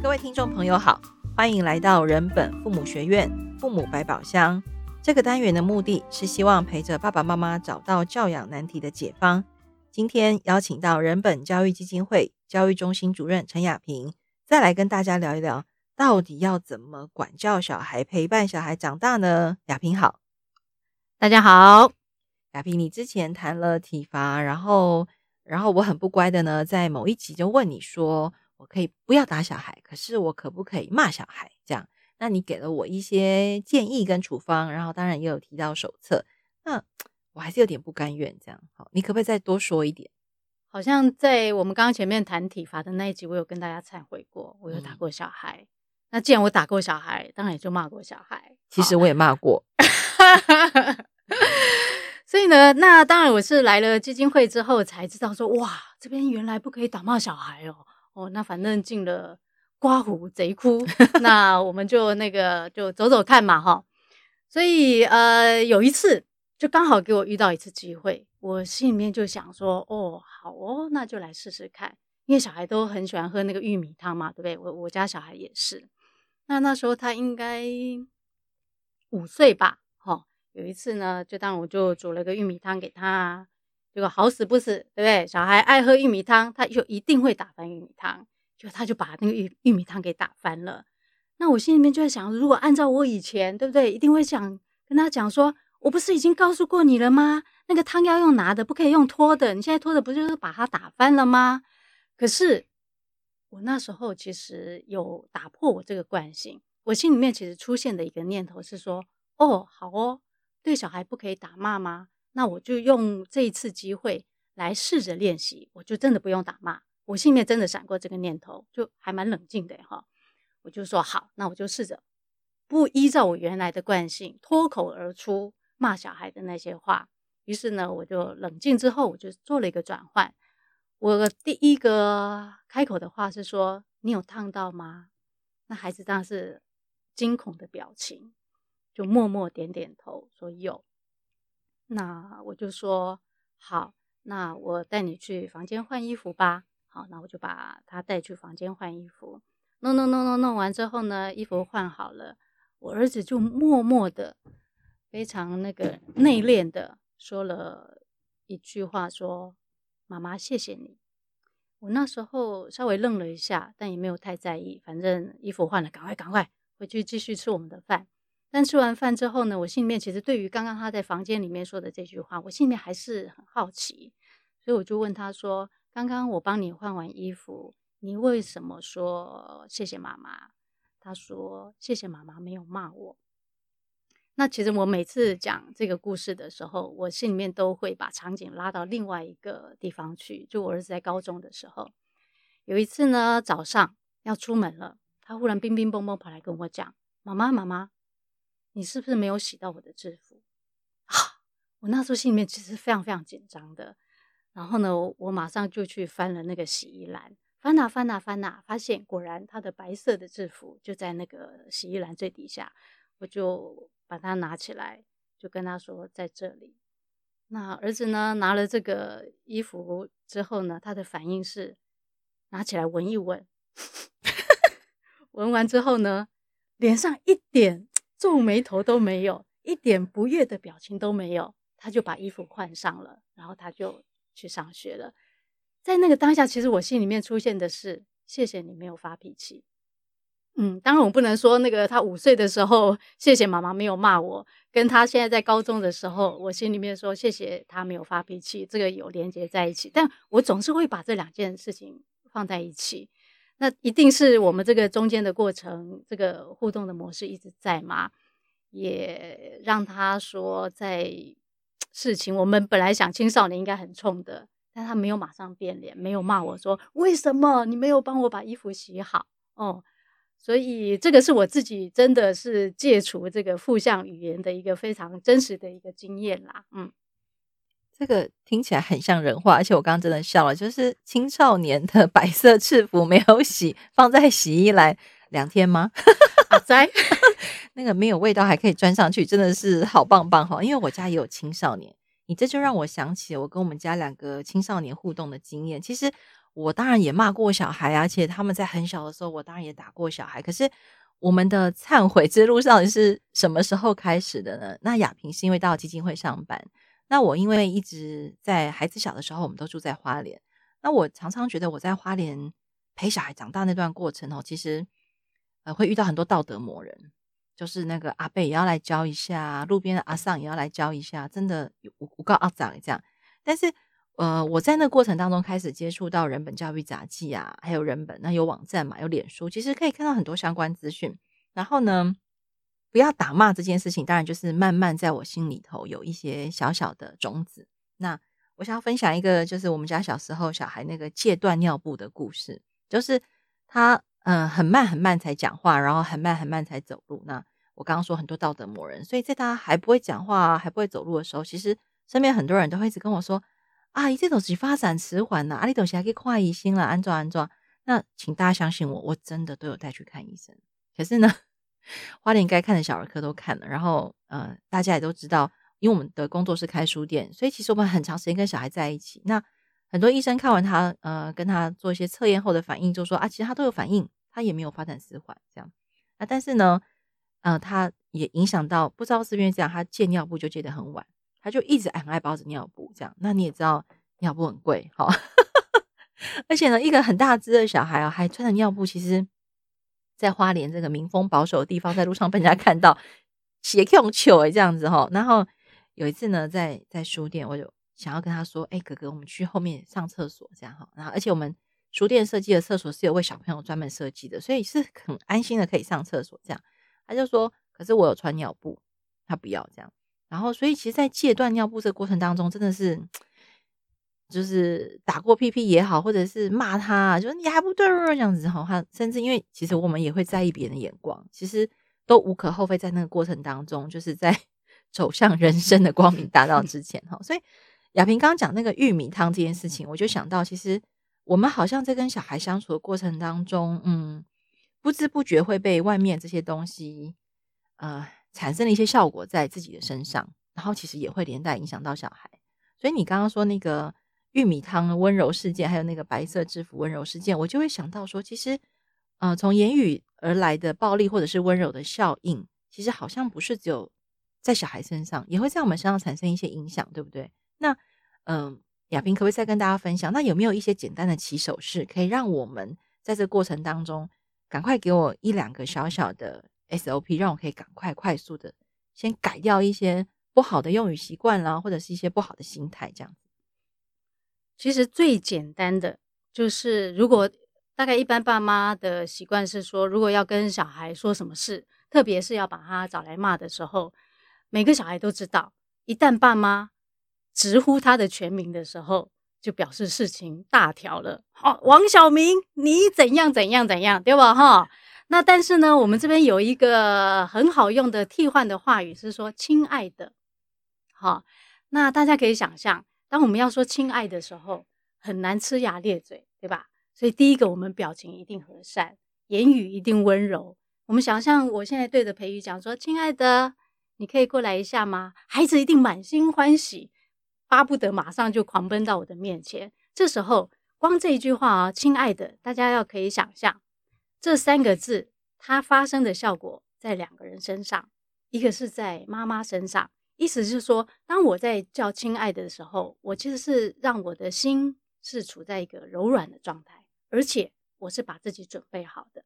各位听众朋友好，欢迎来到人本父母学院父母百宝箱。这个单元的目的是希望陪着爸爸妈妈找到教养难题的解方。今天邀请到人本教育基金会教育中心主任陈雅萍，再来跟大家聊一聊，到底要怎么管教小孩、陪伴小孩长大呢？雅萍好，大家好。雅萍，你之前谈了体罚，然后，然后我很不乖的呢，在某一集就问你说。我可以不要打小孩，可是我可不可以骂小孩？这样，那你给了我一些建议跟处方，然后当然也有提到手册，那我还是有点不甘愿。这样，好，你可不可以再多说一点？好像在我们刚刚前面谈体罚的那一集，我有跟大家忏悔过，我有打过小孩。嗯、那既然我打过小孩，当然也就骂过小孩。其实我也骂过，所以呢，那当然我是来了基金会之后才知道说，哇，这边原来不可以打骂小孩哦。哦，那反正进了刮胡贼窟，那我们就那个就走走看嘛，哈。所以呃，有一次就刚好给我遇到一次机会，我心里面就想说，哦，好哦，那就来试试看，因为小孩都很喜欢喝那个玉米汤嘛，对不对？我我家小孩也是。那那时候他应该五岁吧，哈。有一次呢，就当我就煮了个玉米汤给他。结果好死不死，对不对？小孩爱喝玉米汤，他就一定会打翻玉米汤，就他就把那个玉玉米汤给打翻了。那我心里面就在想，如果按照我以前，对不对？一定会想跟他讲说，我不是已经告诉过你了吗？那个汤要用拿的，不可以用拖的。你现在拖的不就是把它打翻了吗？可是我那时候其实有打破我这个惯性，我心里面其实出现的一个念头是说，哦，好哦，对小孩不可以打骂吗？那我就用这一次机会来试着练习，我就真的不用打骂。我心里面真的闪过这个念头，就还蛮冷静的哈。我就说好，那我就试着不依照我原来的惯性脱口而出骂小孩的那些话。于是呢，我就冷静之后，我就做了一个转换。我第一个开口的话是说：“你有烫到吗？”那孩子当时惊恐的表情，就默默点点头说有。那我就说好，那我带你去房间换衣服吧。好，那我就把他带去房间换衣服。弄弄弄弄弄完之后呢，衣服换好了，我儿子就默默的、非常那个内敛的说了一句话，说：“妈妈，谢谢你。”我那时候稍微愣了一下，但也没有太在意，反正衣服换了，赶快赶快回去继续吃我们的饭。但吃完饭之后呢，我心里面其实对于刚刚他在房间里面说的这句话，我心里面还是很好奇，所以我就问他说：“刚刚我帮你换完衣服，你为什么说谢谢妈妈？”他说：“谢谢妈妈没有骂我。”那其实我每次讲这个故事的时候，我心里面都会把场景拉到另外一个地方去。就我儿子在高中的时候，有一次呢，早上要出门了，他忽然乒乒乓乓跑来跟我讲：“妈妈，妈妈。”你是不是没有洗到我的制服啊？我那时候心里面其实非常非常紧张的。然后呢，我马上就去翻了那个洗衣篮，翻哪翻哪翻哪，发现果然他的白色的制服就在那个洗衣篮最底下。我就把它拿起来，就跟他说在这里。那儿子呢，拿了这个衣服之后呢，他的反应是拿起来闻一闻，闻完之后呢，脸上一点。皱眉头都没有，一点不悦的表情都没有，他就把衣服换上了，然后他就去上学了。在那个当下，其实我心里面出现的是：谢谢你没有发脾气。嗯，当然我不能说那个他五岁的时候，谢谢妈妈没有骂我，跟他现在在高中的时候，我心里面说谢谢他没有发脾气，这个有连接在一起。但我总是会把这两件事情放在一起。那一定是我们这个中间的过程，这个互动的模式一直在吗？也让他说，在事情我们本来想青少年应该很冲的，但他没有马上变脸，没有骂我说为什么你没有帮我把衣服洗好哦。所以这个是我自己真的是戒除这个负向语言的一个非常真实的一个经验啦，嗯。这个听起来很像人话，而且我刚刚真的笑了。就是青少年的 白色制服没有洗，放在洗衣篮两天吗？阿哉，那个没有味道还可以钻上去，真的是好棒棒哈！因为我家也有青少年，你这就让我想起我跟我们家两个青少年互动的经验。其实我当然也骂过小孩，而且他们在很小的时候，我当然也打过小孩。可是我们的忏悔之路到底是什么时候开始的呢？那亚萍是因为到基金会上班，那我因为一直在孩子小的时候，我们都住在花莲，那我常常觉得我在花莲陪小孩长大那段过程哦，其实呃会遇到很多道德魔人。就是那个阿伯也要来教一下，路边的阿桑也要来教一下，真的我我告阿长这样。但是，呃，我在那过程当中开始接触到人本教育杂记啊，还有人本，那有网站嘛，有脸书，其实可以看到很多相关资讯。然后呢，不要打骂这件事情，当然就是慢慢在我心里头有一些小小的种子。那我想要分享一个，就是我们家小时候小孩那个戒断尿布的故事，就是他。嗯，很慢很慢才讲话，然后很慢很慢才走路。那我刚刚说很多道德魔人，所以在他还不会讲话、还不会走路的时候，其实身边很多人都会一直跟我说：“啊，你这东西发展迟缓呐，啊，你东西还可以跨一心了，安装安装。”那请大家相信我，我真的都有带去看医生。可是呢，花莲该看的小儿科都看了，然后呃，大家也都知道，因为我们的工作是开书店，所以其实我们很长时间跟小孩在一起。那很多医生看完他，呃，跟他做一些测验后的反应，就说啊，其实他都有反应。他也没有发展迟缓这样啊，但是呢，呃，他也影响到不知道是不是这样，他戒尿布就戒得很晚，他就一直很爱包着尿布这样。那你也知道尿布很贵哈，而且呢，一个很大只的小孩啊，还穿着尿布，其实，在花莲这个民风保守的地方，在路上被人家看到，鞋用球哎这样子哈。然后有一次呢，在在书店，我就想要跟他说，哎、哥哥，我们去后面上厕所这样哈。然后而且我们。书店设计的厕所是有为小朋友专门设计的，所以是很安心的，可以上厕所。这样，他就说：“可是我有穿尿布，他不要这样。”然后，所以其实，在戒断尿布这个过程当中，真的是就是打过屁屁也好，或者是骂他，就是你还不对这样子哈。他甚至因为其实我们也会在意别人的眼光，其实都无可厚非。在那个过程当中，就是在 走向人生的光明大道之前哈。所以亚萍刚刚讲那个玉米汤这件事情，我就想到其实。我们好像在跟小孩相处的过程当中，嗯，不知不觉会被外面这些东西，呃，产生了一些效果在自己的身上，然后其实也会连带影响到小孩。所以你刚刚说那个玉米汤温柔事件，还有那个白色制服温柔事件，我就会想到说，其实，呃，从言语而来的暴力或者是温柔的效应，其实好像不是只有在小孩身上，也会在我们身上产生一些影响，对不对？那，嗯、亚萍可不可以再跟大家分享？那有没有一些简单的起手式，可以让我们在这过程当中，赶快给我一两个小小的 SOP，让我可以赶快快速的先改掉一些不好的用语习惯啦，或者是一些不好的心态这样子。其实最简单的就是，如果大概一般爸妈的习惯是说，如果要跟小孩说什么事，特别是要把他找来骂的时候，每个小孩都知道，一旦爸妈。直呼他的全名的时候，就表示事情大条了。哦，王小明，你怎样怎样怎样，对吧？哈，那但是呢，我们这边有一个很好用的替换的话语是说“亲爱的”。好，那大家可以想象，当我们要说“亲爱的”时候，很难呲牙咧嘴，对吧？所以第一个，我们表情一定和善，言语一定温柔。我们想象，我现在对着培宇讲说：“亲爱的，你可以过来一下吗？”孩子一定满心欢喜。巴不得马上就狂奔到我的面前。这时候，光这一句话啊，亲爱的，大家要可以想象，这三个字它发生的效果在两个人身上，一个是在妈妈身上，意思是说，当我在叫亲爱的的时候，我其实是让我的心是处在一个柔软的状态，而且我是把自己准备好的。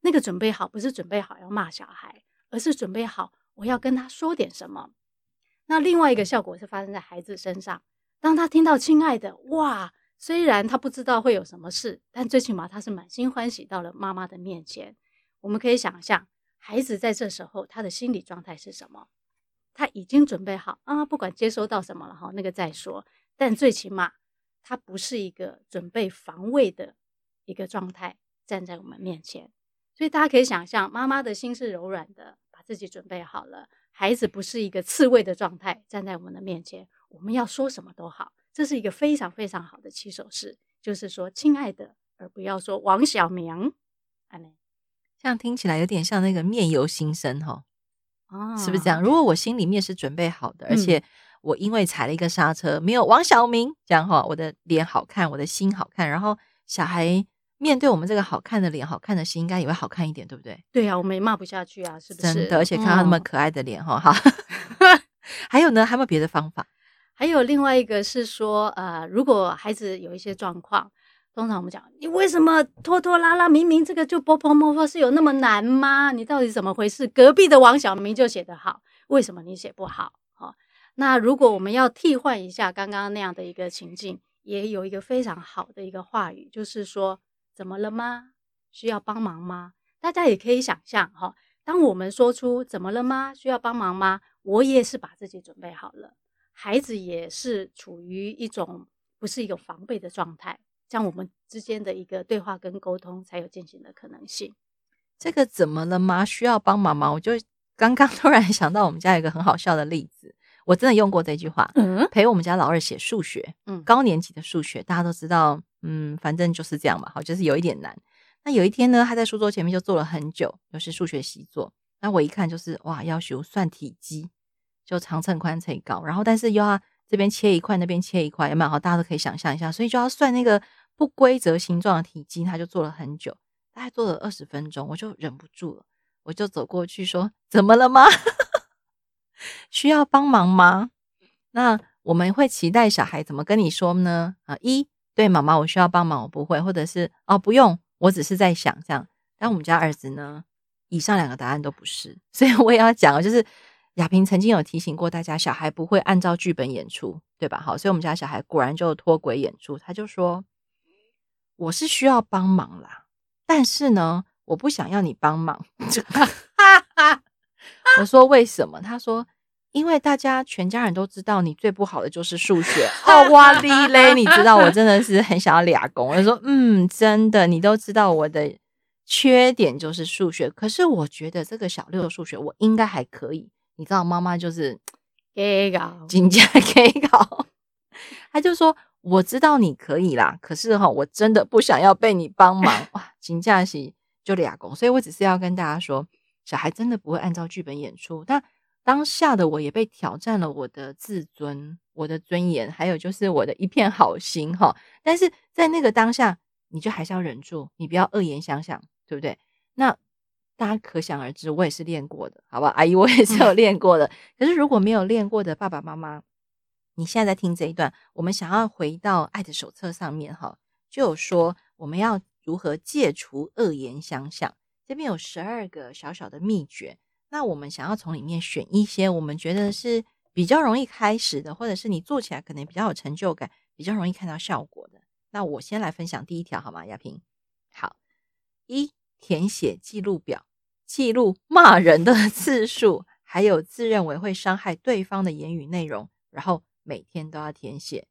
那个准备好不是准备好要骂小孩，而是准备好我要跟他说点什么。那另外一个效果是发生在孩子身上，当他听到“亲爱的”，哇，虽然他不知道会有什么事，但最起码他是满心欢喜到了妈妈的面前。我们可以想象，孩子在这时候他的心理状态是什么？他已经准备好啊，不管接收到什么了哈，那个再说。但最起码他不是一个准备防卫的一个状态站在我们面前，所以大家可以想象，妈妈的心是柔软的，把自己准备好了。孩子不是一个刺猬的状态站在我们的面前，我们要说什么都好，这是一个非常非常好的起手式，就是说亲爱的，而不要说王小明。这样听起来有点像那个面由心生哈，哦，是不是这样？如果我心里面是准备好的，而且我因为踩了一个刹车，没有王小明这样哈，我的脸好看，我的心好看，然后小孩面对我们这个好看的脸、好看的心，应该也会好看一点，对不对？对啊，我们也骂不下去啊，是不是？真的，而且看到那么可爱的脸，哈、嗯，哈。还有呢？还有没有别的方法？还有另外一个是说，呃，如果孩子有一些状况，通常我们讲，你为什么拖拖拉拉？明明这个就波波摸摸是有那么难吗？你到底怎么回事？隔壁的王小明就写得好，为什么你写不好？好，那如果我们要替换一下刚刚那样的一个情境，也有一个非常好的一个话语，就是说，怎么了吗？需要帮忙吗？大家也可以想象哈，当我们说出怎么了吗？需要帮忙吗？我也是把自己准备好了。孩子也是处于一种不是一个防备的状态，这样我们之间的一个对话跟沟通才有进行的可能性。这个怎么了吗？需要帮忙吗？我就刚刚突然想到，我们家有一个很好笑的例子，我真的用过这句话。嗯，陪我们家老二写数学，嗯，高年级的数学，大家都知道，嗯，反正就是这样嘛，好，就是有一点难。那有一天呢，他在书桌前面就坐了很久，又是数学习作。那我一看就是哇，要求算体积。就长乘宽乘以高，然后但是又要这边切一块，那边切一块，也蛮？好，大家都可以想象一下，所以就要算那个不规则形状的体积，他就做了很久，大概做了二十分钟，我就忍不住了，我就走过去说：“怎么了吗？需要帮忙吗？”那我们会期待小孩怎么跟你说呢？啊，一对妈妈，我需要帮忙，我不会，或者是哦不用，我只是在想这样。但我们家儿子呢，以上两个答案都不是，所以我也要讲，就是。亚萍曾经有提醒过大家，小孩不会按照剧本演出，对吧？好，所以我们家小孩果然就脱轨演出。他就说：“我是需要帮忙啦，但是呢，我不想要你帮忙。”我说：“为什么？”他说：“因为大家全家人都知道你最不好的就是数学。”哦，哇哩嘞！你知道我真的是很想要俩工。我说：“嗯，真的，你都知道我的缺点就是数学，可是我觉得这个小六的数学我应该还可以。”你知道妈妈就是给搞，紧接给搞，他就说：“我知道你可以啦，可是哈，我真的不想要被你帮忙 哇！”紧接是就俩工，所以我只是要跟大家说，小孩真的不会按照剧本演出。但当下的我也被挑战了我的自尊、我的尊严，还有就是我的一片好心哈。但是在那个当下，你就还是要忍住，你不要恶言相向，对不对？那。大家可想而知，我也是练过的，好吧？阿姨，我也是有练过的。可是如果没有练过的爸爸妈妈，你现在在听这一段，我们想要回到爱的手册上面哈，就有说我们要如何戒除恶言相向。这边有十二个小小的秘诀，那我们想要从里面选一些我们觉得是比较容易开始的，或者是你做起来可能比较有成就感、比较容易看到效果的。那我先来分享第一条，好吗？亚萍，好一。填写记录表，记录骂人的 次数，还有自认为会伤害对方的言语内容，然后每天都要填写。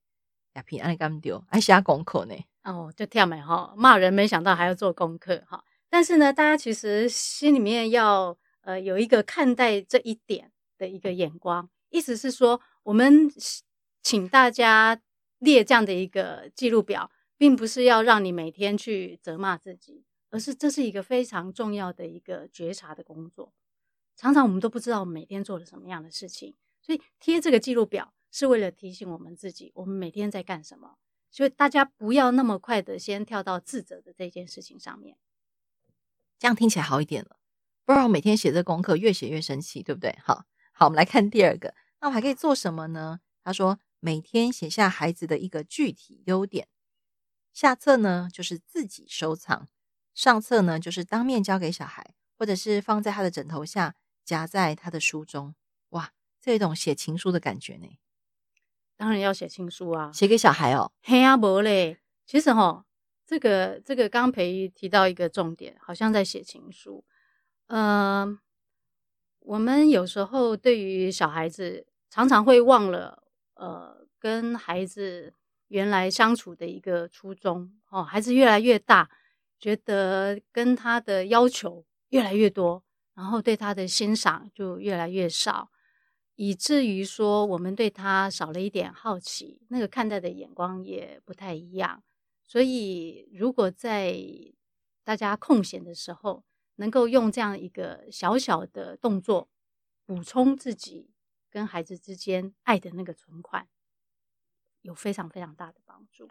亚萍，你干嘛丢？爱写功课呢？哦，就跳没哈，骂人没想到还要做功课哈。但是呢，大家其实心里面要呃有一个看待这一点的一个眼光，意思是说，我们请大家列这样的一个记录表，并不是要让你每天去责骂自己。而是这是一个非常重要的一个觉察的工作，常常我们都不知道我们每天做了什么样的事情，所以贴这个记录表是为了提醒我们自己，我们每天在干什么。所以大家不要那么快的先跳到自责的这件事情上面，这样听起来好一点了。不然我每天写这功课越写越生气，对不对？好，好，我们来看第二个，那我还可以做什么呢？他说每天写下孩子的一个具体优点，下册呢就是自己收藏。上册呢，就是当面交给小孩，或者是放在他的枕头下，夹在他的书中。哇，这一种写情书的感觉呢。当然要写情书啊，写给小孩哦。嘿啊，不嘞。其实哈，这个这个刚刚培提到一个重点，好像在写情书。嗯、我们有时候对于小孩子，常常会忘了，呃，跟孩子原来相处的一个初衷。哦，孩子越来越大。觉得跟他的要求越来越多，然后对他的欣赏就越来越少，以至于说我们对他少了一点好奇，那个看待的眼光也不太一样。所以，如果在大家空闲的时候，能够用这样一个小小的动作补充自己跟孩子之间爱的那个存款，有非常非常大的帮助。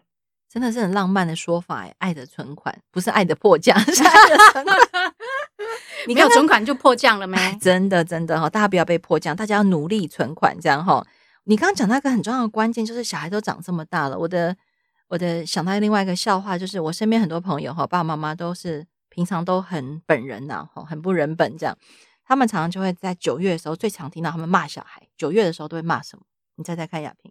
真的是很浪漫的说法哎，爱的存款不是爱的迫降，是爱的存款。你没有存款就迫降了没？真的真的哈，大家不要被迫降，大家要努力存款，这样哈。你刚刚讲那个很重要的关键，就是小孩都长这么大了，我的我的想到另外一个笑话，就是我身边很多朋友哈，爸爸妈妈都是平常都很本人呐，哈，很不人本这样。他们常常就会在九月的时候最常听到他们骂小孩，九月的时候都会骂什么？你猜猜看，亚萍。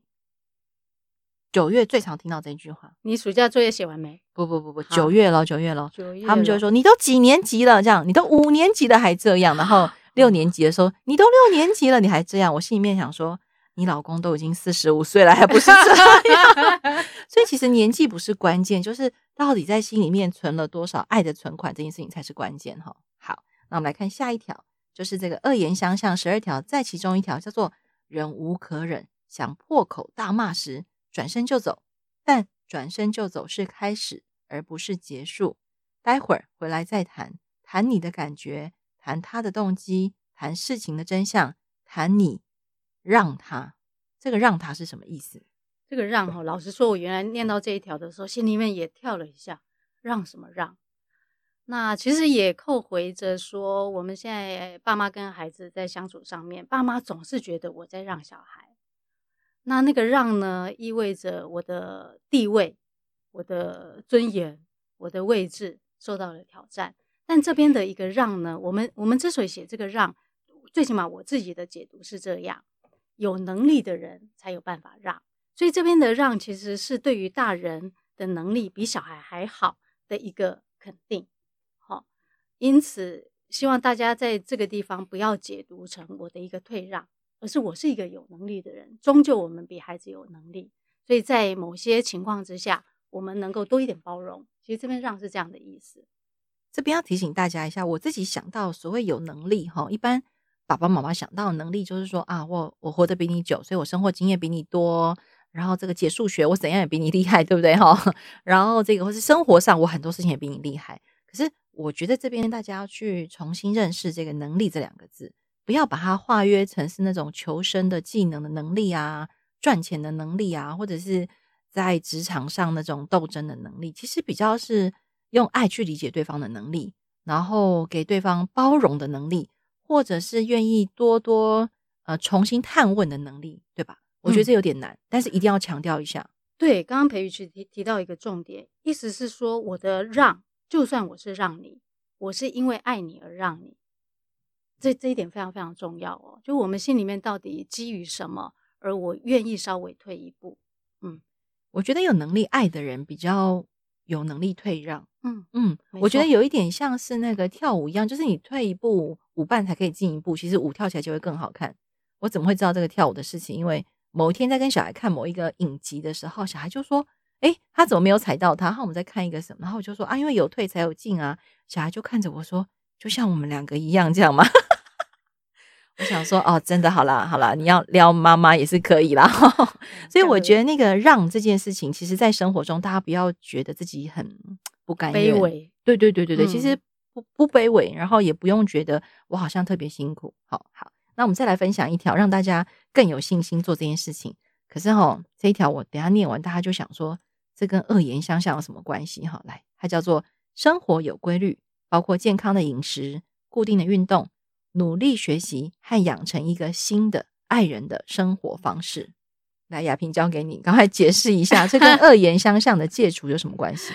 九月最常听到这句话，你暑假作业写完没？不不不不，九月了，九月了，九月，他们就会说你都几年级了？这样，你都五年级了还这样，然后 六年级的时候，你都六年级了你还这样，我心里面想说，你老公都已经四十五岁了，还不是这样？所以其实年纪不是关键，就是到底在心里面存了多少爱的存款，这件事情才是关键哈。好，那我们来看下一条，就是这个恶言相向十二条，在其中一条叫做忍无可忍，想破口大骂时。转身就走，但转身就走是开始，而不是结束。待会儿回来再谈，谈你的感觉，谈他的动机，谈事情的真相，谈你让他。这个让他是什么意思？这个让哈，老实说，我原来念到这一条的时候，心里面也跳了一下。让什么让？那其实也扣回着说，我们现在爸妈跟孩子在相处上面，爸妈总是觉得我在让小孩。那那个让呢，意味着我的地位、我的尊严、我的位置受到了挑战。但这边的一个让呢，我们我们之所以写这个让，最起码我自己的解读是这样：有能力的人才有办法让。所以这边的让其实是对于大人的能力比小孩还好的一个肯定。好，因此希望大家在这个地方不要解读成我的一个退让。而是我是一个有能力的人，终究我们比孩子有能力，所以在某些情况之下，我们能够多一点包容。其实这边让是这样的意思。这边要提醒大家一下，我自己想到所谓有能力哈，一般爸爸妈妈想到的能力就是说啊，我我活得比你久，所以我生活经验比你多，然后这个解数学我怎样也比你厉害，对不对哈？然后这个或是生活上我很多事情也比你厉害。可是我觉得这边大家要去重新认识这个能力这两个字。不要把它化约成是那种求生的技能的能力啊，赚钱的能力啊，或者是在职场上那种斗争的能力。其实比较是用爱去理解对方的能力，然后给对方包容的能力，或者是愿意多多呃重新探问的能力，对吧？我觉得这有点难，嗯、但是一定要强调一下。对，刚刚培瑜去提提到一个重点，意思是说我的让，就算我是让你，我是因为爱你而让你。这这一点非常非常重要哦，就我们心里面到底基于什么，而我愿意稍微退一步。嗯，我觉得有能力爱的人比较有能力退让。嗯嗯，我觉得有一点像是那个跳舞一样，就是你退一步，舞伴才可以进一步。其实舞跳起来就会更好看。我怎么会知道这个跳舞的事情？因为某一天在跟小孩看某一个影集的时候，小孩就说：“哎，他怎么没有踩到他？”然后我们在看一个什么，然后我就说：“啊，因为有退才有进啊。”小孩就看着我说：“就像我们两个一样，这样吗？” 我想说哦，真的好啦，好啦，你要撩妈妈也是可以啦。所以我觉得那个让这件事情，其实，在生活中大家不要觉得自己很不甘愿，卑微。对对对对对，其实不不卑微，然后也不用觉得我好像特别辛苦。好好，那我们再来分享一条，让大家更有信心做这件事情。可是哈，这一条我等下念完，大家就想说，这跟恶言相向有什么关系？哈，来，它叫做生活有规律，包括健康的饮食、固定的运动。努力学习和养成一个新的爱人的生活方式。来，亚萍交给你，赶快解释一下，这跟 恶言相向的戒除有什么关系？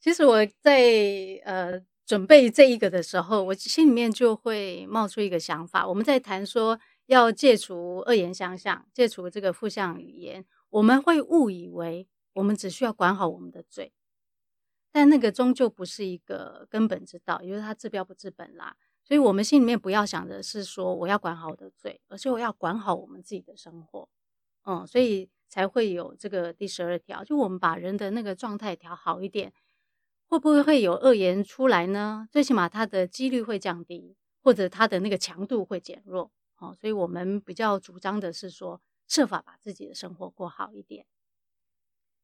其实我在呃准备这一个的时候，我心里面就会冒出一个想法。我们在谈说要戒除恶言相向，戒除这个负向语言，我们会误以为我们只需要管好我们的嘴，但那个终究不是一个根本之道，因为它治标不治本啦。所以，我们心里面不要想的是说我要管好我的嘴，而是我要管好我们自己的生活。嗯，所以才会有这个第十二条，就我们把人的那个状态调好一点，会不会会有恶言出来呢？最起码它的几率会降低，或者它的那个强度会减弱。哦，所以我们比较主张的是说，设法把自己的生活过好一点。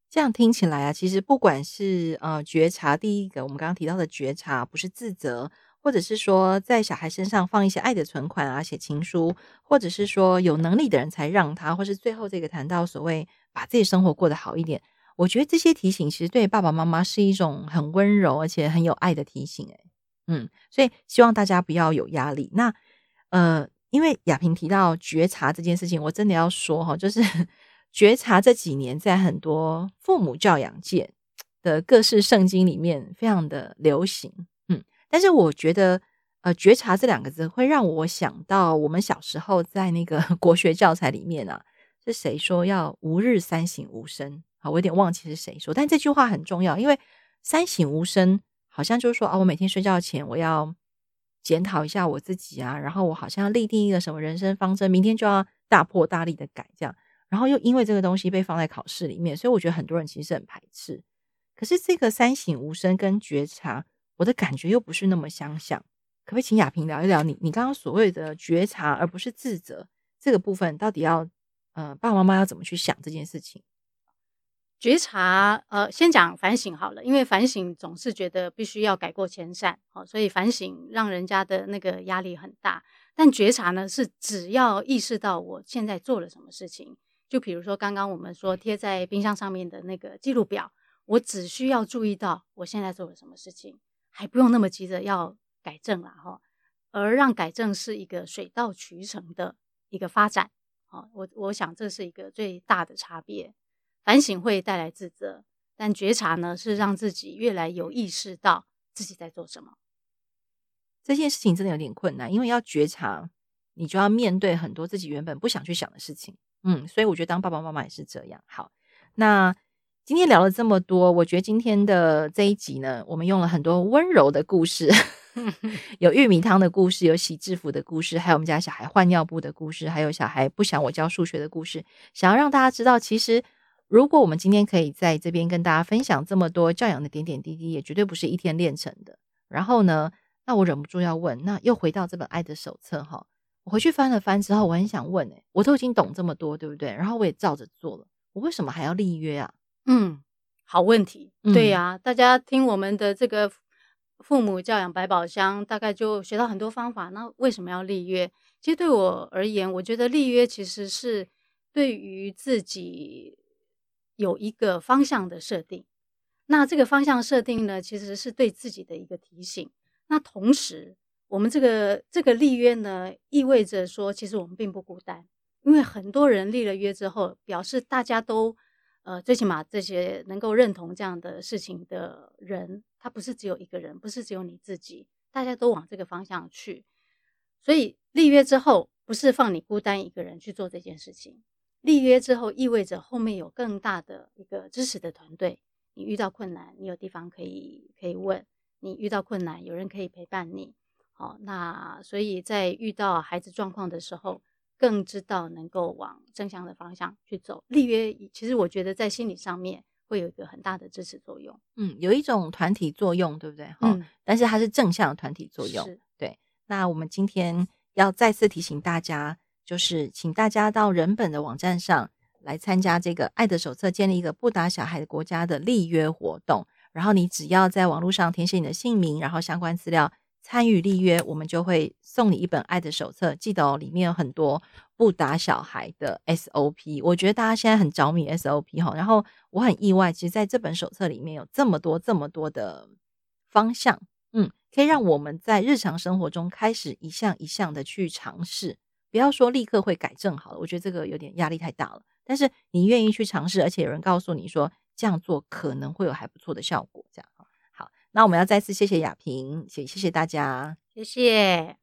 这样听起来啊，其实不管是呃觉察，第一个我们刚刚提到的觉察，不是自责。或者是说，在小孩身上放一些爱的存款啊，写情书，或者是说有能力的人才让他，或是最后这个谈到所谓把自己生活过得好一点，我觉得这些提醒其实对爸爸妈妈是一种很温柔而且很有爱的提醒，嗯，所以希望大家不要有压力。那呃，因为亚萍提到觉察这件事情，我真的要说哈，就是觉察这几年在很多父母教养界的各式圣经里面非常的流行，嗯，但是我觉得呃，觉察这两个字会让我想到我们小时候在那个 国学教材里面啊，是谁说要吾日三省吾身？好，我有点忘记是谁说，但这句话很重要，因为三省吾身好像就是说啊，我每天睡觉前我要检讨一下我自己啊，然后我好像要立定一个什么人生方针，明天就要大破大立的改这样，然后又因为这个东西被放在考试里面，所以我觉得很多人其实很排斥。可是这个三省吾身跟觉察，我的感觉又不是那么相像，可不可以请雅萍聊一聊你你刚刚所谓的觉察而不是自责这个部分，到底要呃爸爸妈妈要怎么去想这件事情？觉察，呃，先讲反省好了，因为反省总是觉得必须要改过迁善，好，所以反省让人家的那个压力很大。但觉察呢，是只要意识到我现在做了什么事情，就比如说刚刚我们说贴在冰箱上面的那个记录表，我只需要注意到我现在做了什么事情，还不用那么急着要改正了哈，而让改正是一个水到渠成的一个发展，好，我我想这是一个最大的差别。反省会带来自责，但觉察呢，是让自己越来有意识到自己在做什么。这件事情真的有点困难，因为要觉察，你就要面对很多自己原本不想去想的事情。嗯，所以我觉得当爸爸妈妈也是这样。好，那今天聊了这么多，我觉得今天的这一集呢，我们用了很多温柔的故事，有玉米汤的故事，有洗制服的故事，还有我们家小孩换尿布的故事，还有小孩不想我教数学的故事，想要让大家知道，其实。如果我们今天可以在这边跟大家分享这么多教养的点点滴滴，也绝对不是一天练成的。然后呢，那我忍不住要问，那又回到这本爱的手册哈，我回去翻了翻之后，我很想问，诶，我都已经懂这么多，对不对？然后我也照着做了，我为什么还要立约啊？嗯，好问题。对呀，大家听我们的这个父母教养百宝箱，大概就学到很多方法。那为什么要立约？其实对我而言，我觉得立约其实是对于自己。有一个方向的设定，那这个方向设定呢，其实是对自己的一个提醒。那同时，我们这个这个立约呢，意味着说，其实我们并不孤单，因为很多人立了约之后，表示大家都，呃，最起码这些能够认同这样的事情的人，他不是只有一个人，不是只有你自己，大家都往这个方向去。所以立约之后，不是放你孤单一个人去做这件事情。立约之后，意味着后面有更大的一个支持的团队。你遇到困难，你有地方可以可以问；你遇到困难，有人可以陪伴你。好，那所以在遇到孩子状况的时候，更知道能够往正向的方向去走。立约，其实我觉得在心理上面会有一个很大的支持作用。嗯，有一种团体作用，对不对？哈、嗯，但是它是正向的团体作用。对。那我们今天要再次提醒大家。就是请大家到人本的网站上来参加这个《爱的手册》，建立一个不打小孩的国家的立约活动。然后你只要在网络上填写你的姓名，然后相关资料，参与立约，我们就会送你一本《爱的手册》。记得哦，里面有很多不打小孩的 SOP。我觉得大家现在很着迷 SOP 哈，然后我很意外，其实在这本手册里面有这么多这么多的方向，嗯，可以让我们在日常生活中开始一项一项的去尝试。不要说立刻会改正好了，我觉得这个有点压力太大了。但是你愿意去尝试，而且有人告诉你说这样做可能会有还不错的效果，这样好。那我们要再次谢谢雅萍，谢谢谢大家，谢谢。